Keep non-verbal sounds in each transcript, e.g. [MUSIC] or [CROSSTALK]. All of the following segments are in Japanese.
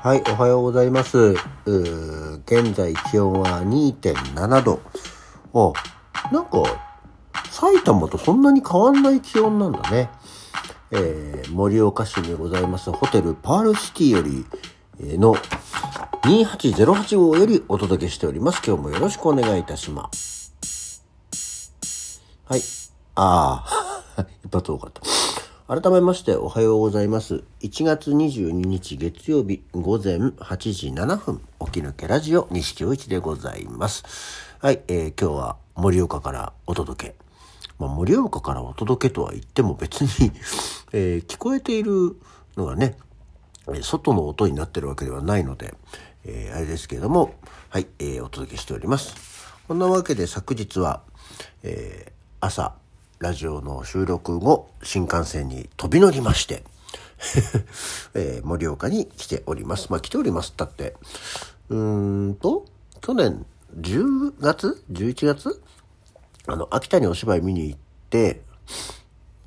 はい、おはようございます。う現在気温は2.7度。あ、なんか、埼玉とそんなに変わんない気温なんだね。えー、盛岡市にございますホテルパールシティより、えーの2808号よりお届けしております。今日もよろしくお願いいたします。はい。ああ、一発多かった。改めましておはようございます。1月22日月曜日午前8時7分、起き抜けラジオ西京一でございます。はい、えー今日は盛岡からお届け。まあ、盛岡からお届けとは言っても別に、[LAUGHS] えー聞こえているのがね、外の音になってるわけではないので、えーあれですけれども、はい、えーお届けしております。こんなわけで昨日は、えー朝、ラジオの収録後、新幹線に飛び乗りまして、[LAUGHS] えー盛岡に来ております。まあ来ておりますったって、うーんと、去年10月 ?11 月？あの、秋田にお芝居見に行って、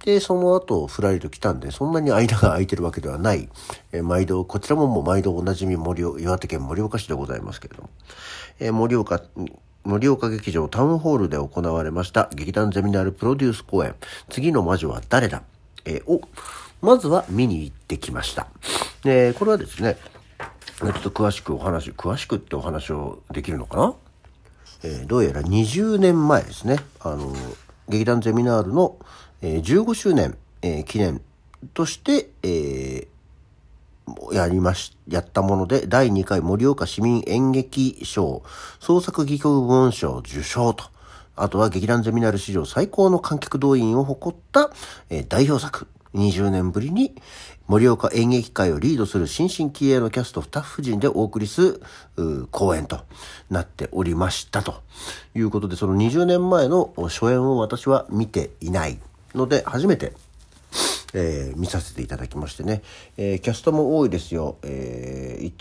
で、その後、ふらりと来たんで、そんなに間が空いてるわけではない、えー毎度、こちらももう毎度おなじみ森、岩手県盛岡市でございますけれども、えー盛岡、盛岡劇場タウンホールで行われました劇団ゼミナールプロデュース公演、次の魔女は誰だ、えーを、まずは見に行ってきました。で、これはですね、ちょっと詳しくお話、詳しくってお話をできるのかな？えーどうやら20年前ですね、あの、劇団ゼミナールの、えー15周年、えー記念として、えやりまし、やったもので、第2回盛岡市民演劇賞、創作戯曲部門賞受賞と、あとは劇団ゼミナール史上最高の観客動員を誇った、えー代表作、20年ぶりに盛岡演劇界をリードする新進気鋭のキャストスタッフ陣でお送りする公演となっておりましたと。いうことで、その20年前の初演を私は見ていないので、初めてえー見させていただきましてね、えーキャストも多いですよ。えー、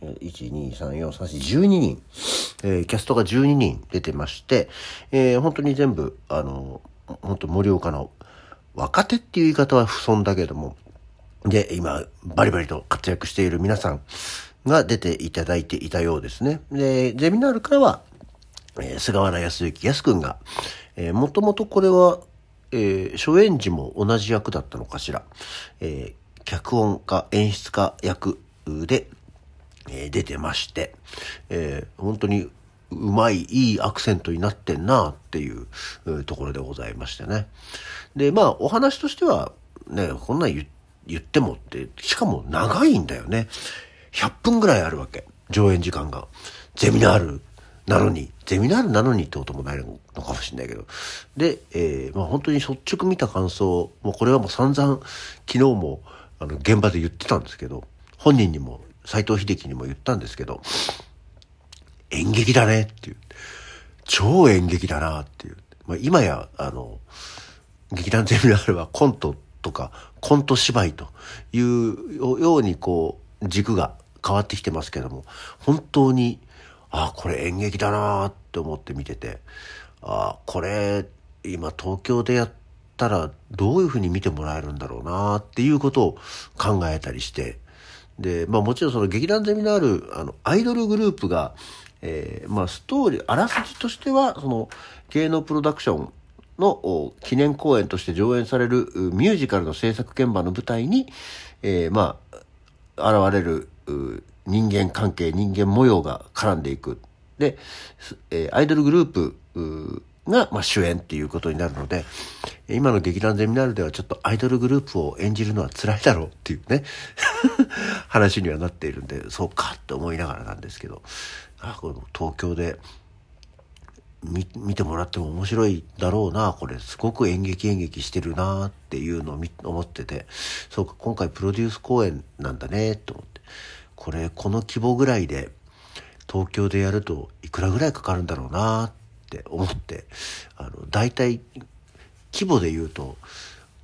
123123412人、えーキャストが12人出てまして、えー本当に全部、あの、本当盛岡の若手っていう言い方は不損だけども、で、今、バリバリと活躍している皆さんが出ていただいていたようですね。で、ゼミナールからは、えー菅原康之康くんが、えもともとこれは、えー初演時も同じ役だったのかしら。えー脚本家、演出家役で、えー出てまして、えー本当にうまい、いいアクセントになってんなっていうところでございましてね。で、まあ、お話としては、ね、こんなん言言ってもって、しかも長いんだよね。100分ぐらいあるわけ。上演時間が。ゼミナールなのに、ゼミナールなのにってこともないのかもしれないけど。で、えーまあ本当に率直見た感想、もうこれはもう散々、昨日も、あの、現場で言ってたんですけど、本人にも、斎藤秀樹にも言ったんですけど、演劇だねっていう。超演劇だなっていう。まあ、今や、あの、劇団ゼミナールはコントとか、コント芝居というようにこう、軸が変わってきてますけども、本当に、あ、これ演劇だなって思って見てて、あ、これ、今東京でやったらどういうふうに見てもらえるんだろうなっていうことを考えたりして、で、まあもちろんその劇団ゼミナール、あの、アイドルグループが、えーまあストーリー、あらすじとしては、その、芸能プロダクションの記念公演として上演されるミュージカルの制作現場の舞台に、えーまあ、現れる人間関係、人間模様が絡んでいく。で、えアイドルグループが、まあ、主演っていうことになるので、今の劇団ゼミナールではちょっとアイドルグループを演じるのは辛いだろうっていうね、[LAUGHS] 話にはなっているんで、そうかって思いながらなんですけど、あこの東京で見見てもらっても面白いだろうな、これすごく演劇演劇してるなっていうのを思ってて、そうか、今回プロデュース公演なんだね、と思って。これ、この規模ぐらいで、東京でやるといくらぐらいかかるんだろうなって思って、あの、大体、規模で言うと、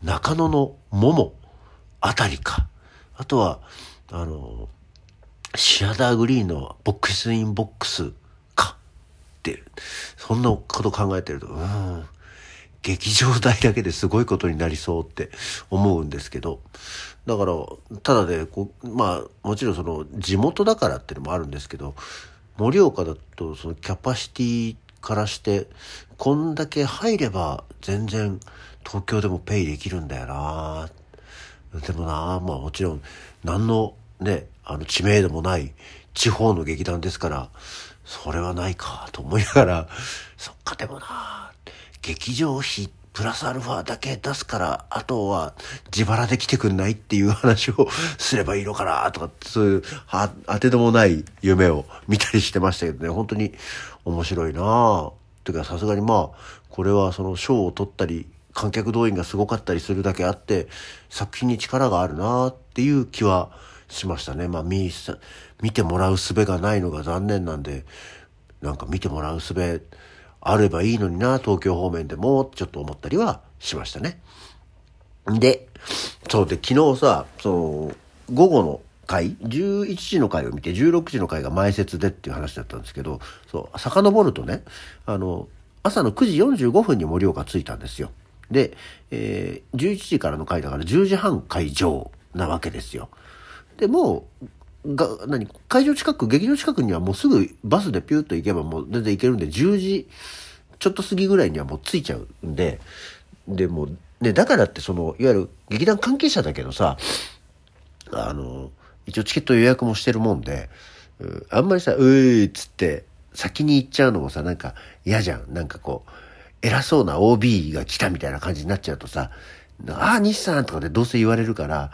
中野の桃あたりか。あとは、あの、シアターグリーンのボックスインボックスって、そんなこと考えてると、うん、劇場代だけですごいことになりそうって思うんですけど、だから、ただで、こう、まあ、もちろんその、地元だからっていうのもあるんですけど、盛岡だと、そのキャパシティからして、こんだけ入れば全然東京でもペイできるんだよな。でもなまあもちろん、何のね、あの知名度もない地方の劇団ですから、それはないかと思いながら、[LAUGHS] そっかでもな劇場費プラスアルファだけ出すから、あとは自腹で来てくんないっていう話を [LAUGHS] すればいいのかなとか、そういう、は、当てどもない夢を見たりしてましたけどね、本当に面白いな。というかさすがにまあ、これはその賞を取ったり、観客動員がすごかったりするだけあって、作品に力があるなっていう気はしましたね。まあ見、見てもらう術がないのが残念なんで、なんか見てもらう術あればいいのにな、東京方面でも、ちょっと思ったりはしましたね。で、そうで、昨日さ、その、午後の回、11時の回を見て、16時の回が前説でっていう話だったんですけど、そう、遡るとね、あの、朝の9時45分に盛岡着いたんですよ。で、えー、11時からの回だから10時半会場なわけですよ。で、も、が、何、会場近く、劇場近くにはもうすぐバスでピューッと行けばもう全然行けるんで、10時ちょっと過ぎぐらいにはもう着いちゃうんで、で、も、ね、だからってその、いわゆる劇団関係者だけどさ、あの、一応チケット予約もしてるもんで、あんまりさ、うーっつって、先に行っちゃうのもさ、なんか嫌じゃん。なんかこう、偉そうな OB が来たみたいな感じになっちゃうとさ、ああ、西さんとかでどうせ言われるから、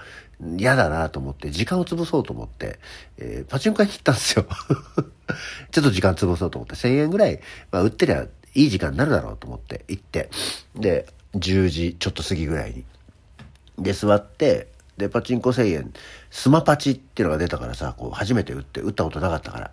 嫌だなと思って、時間を潰そうと思って、えー、パチンコ屋に行ったんですよ。[LAUGHS] ちょっと時間潰そうと思って、1000円ぐらい、まあ、売ってりゃいい時間になるだろうと思って行って、で、10時ちょっと過ぎぐらいに。で、座って、で、パチンコ1000円、スマパチっていうのが出たからさ、こう、初めて打って、打ったことなかったから。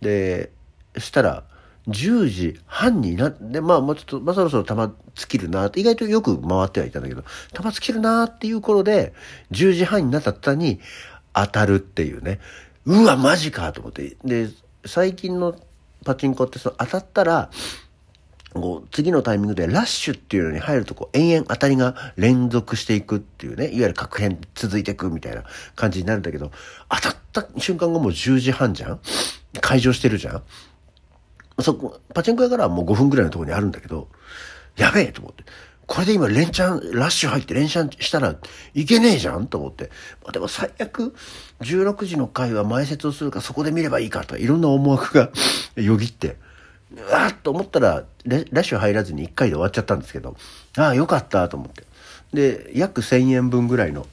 で、したら、10時半になって、まあもうちょっと、まあそろそろ玉尽きるな、意外とよく回ってはいたんだけど、玉尽きるなっていう頃で、10時半になった途端に当たるっていうね。うわ、マジかと思って。で、最近のパチンコってその当たったら、こう次のタイミングでラッシュっていうのに入るとこう延々当たりが連続していくっていうね、いわゆる確変続いていくみたいな感じになるんだけど、当たった瞬間がもう10時半じゃん？会場してるじゃん？そこ、パチンコ屋からはもう5分ぐらいのところにあるんだけど、やべえと思って。これで今連チャン、ラッシュ入って連チャンしたらいけねえじゃんと思って。まあ、でも最悪、16時の回は前説をするかそこで見ればいいかとかいろんな思惑が [LAUGHS] よぎって、うわーっと思ったら、ラッシュ入らずに1回で終わっちゃったんですけど、ああ、よかったと思って。で、約1000円分ぐらいの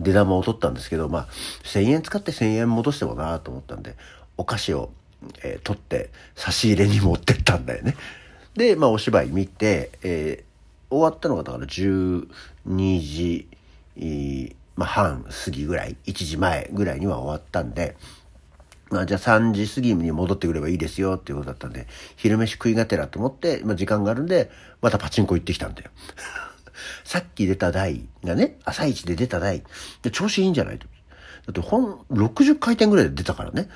出玉を取ったんですけど、まあ、1000円使って1000円戻してもなと思ったんで、お菓子をえー、取って差し入れに持ってったんだよね。で、まあお芝居見て、えー、終わったのがだから12時、まあ、半過ぎぐらい、1時前ぐらいには終わったんで、まあじゃあ3時過ぎに戻ってくればいいですよっていうことだったんで、昼飯食いがてらと思って、まあ時間があるんで、またパチンコ行ってきたんだよ。[LAUGHS] さっき出た台がね、朝一で出た台、で調子いいんじゃないと。だってほん、60回転ぐらいで出たからね。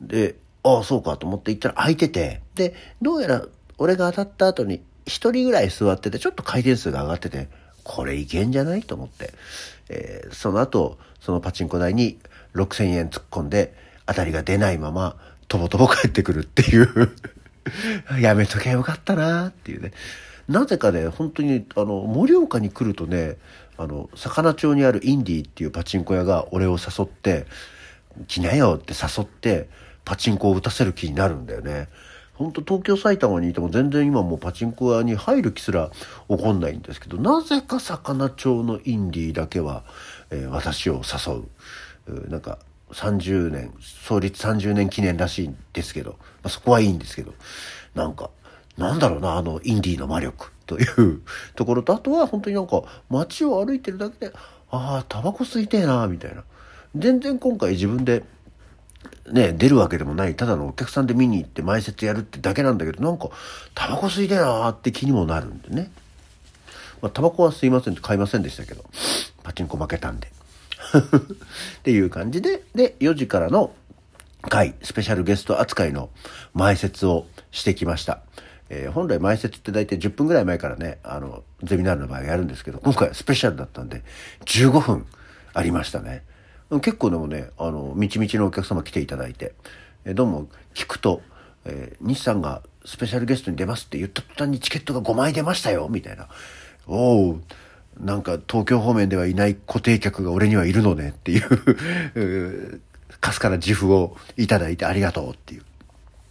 で、ああ、そうかと思って行ったら空いてて、で、どうやら俺が当たった後に一人ぐらい座ってて、ちょっと回転数が上がってて、これいけんじゃないと思って、えー、その後、そのパチンコ台に6000円突っ込んで、当たりが出ないまま、とぼとぼ帰ってくるっていう。[LAUGHS] やめときゃよかったなっていうね。なぜかね、本当に、あの、盛岡に来るとね、あの、魚町にあるインディーっていうパチンコ屋が俺を誘って、来なよって誘って、パチンコを打たせる気になるんだよね。本当東京埼玉にいても全然今もうパチンコ屋に入る気すら起こんないんですけどなぜか魚町のインディーだけは、えー、私を誘うなんか30年創立30年記念らしいんですけど、まあ、そこはいいんですけどなんかなんだろうなあのインディーの魔力という [LAUGHS] ところとあとは本当になんか街を歩いてるだけでああタバコ吸いてえなみたいな全然今回自分でね、出るわけでもない、ただのお客さんで見に行って前説やるってだけなんだけど、なんか、タバコ吸いてなって気にもなるんでね。まあ、タバコは吸いませんって買いませんでしたけど、パチンコ負けたんで。[LAUGHS] っていう感じで、で、4時からの回、スペシャルゲスト扱いの前説をしてきました。えー、本来前説って大体10分ぐらい前からね、あの、ゼミナールの場合やるんですけど、今回スペシャルだったんで、15分ありましたね。結構でもね、あの、みちみちのお客様来ていただいて、え、どうも聞くと、えー、西さんがスペシャルゲストに出ますって言った途端にチケットが5枚出ましたよみたいな。おおなんか東京方面ではいない固定客が俺にはいるのねっていう [LAUGHS] かすかな自負をいただいてありがとうっていう。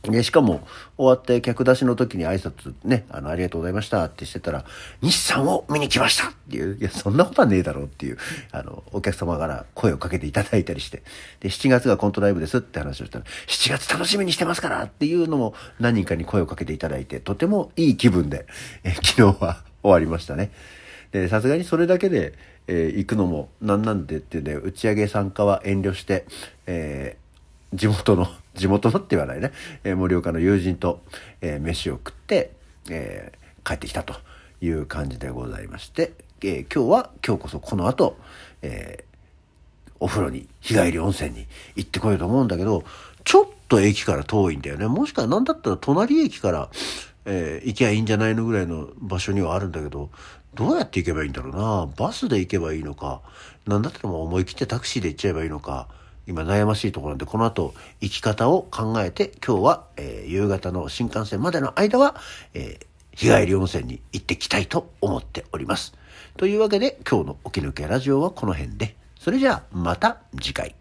で、しかも、終わって客出しの時に挨拶ね、あの、ありがとうございましたってしてたら、日産を見に来ましたっていう、いや、そんなことはねえだろうっていう、あの、お客様から声をかけていただいたりして、で、7月がコントライブですって話をしたら、7月楽しみにしてますからっていうのも何人かに声をかけていただいて、とてもいい気分で、え昨日は終わりましたね。で、さすがにそれだけで、えー、行くのもなんなんでってね、打ち上げ参加は遠慮して、えー、地元の、地元のって言わないね、えー、盛岡の友人と、えー、飯を食って、えー、帰ってきたという感じでございまして、えー、今日は今日こそこの後、えー、お風呂に、日帰り温泉に行ってこようと思うんだけど、ちょっと駅から遠いんだよね。もしかなんだったら隣駅から、えー、行きゃいいんじゃないのぐらいの場所にはあるんだけど、どうやって行けばいいんだろうな。バスで行けばいいのか、なんだったらもう思い切ってタクシーで行っちゃえばいいのか、今悩ましいところなんで、この後生き方を考えて、今日は、えー、夕方の新幹線までの間は、えー、日帰り温泉に行ってきたいと思っております。というわけで、今日の起き抜けラジオはこの辺で。それじゃあ、また次回。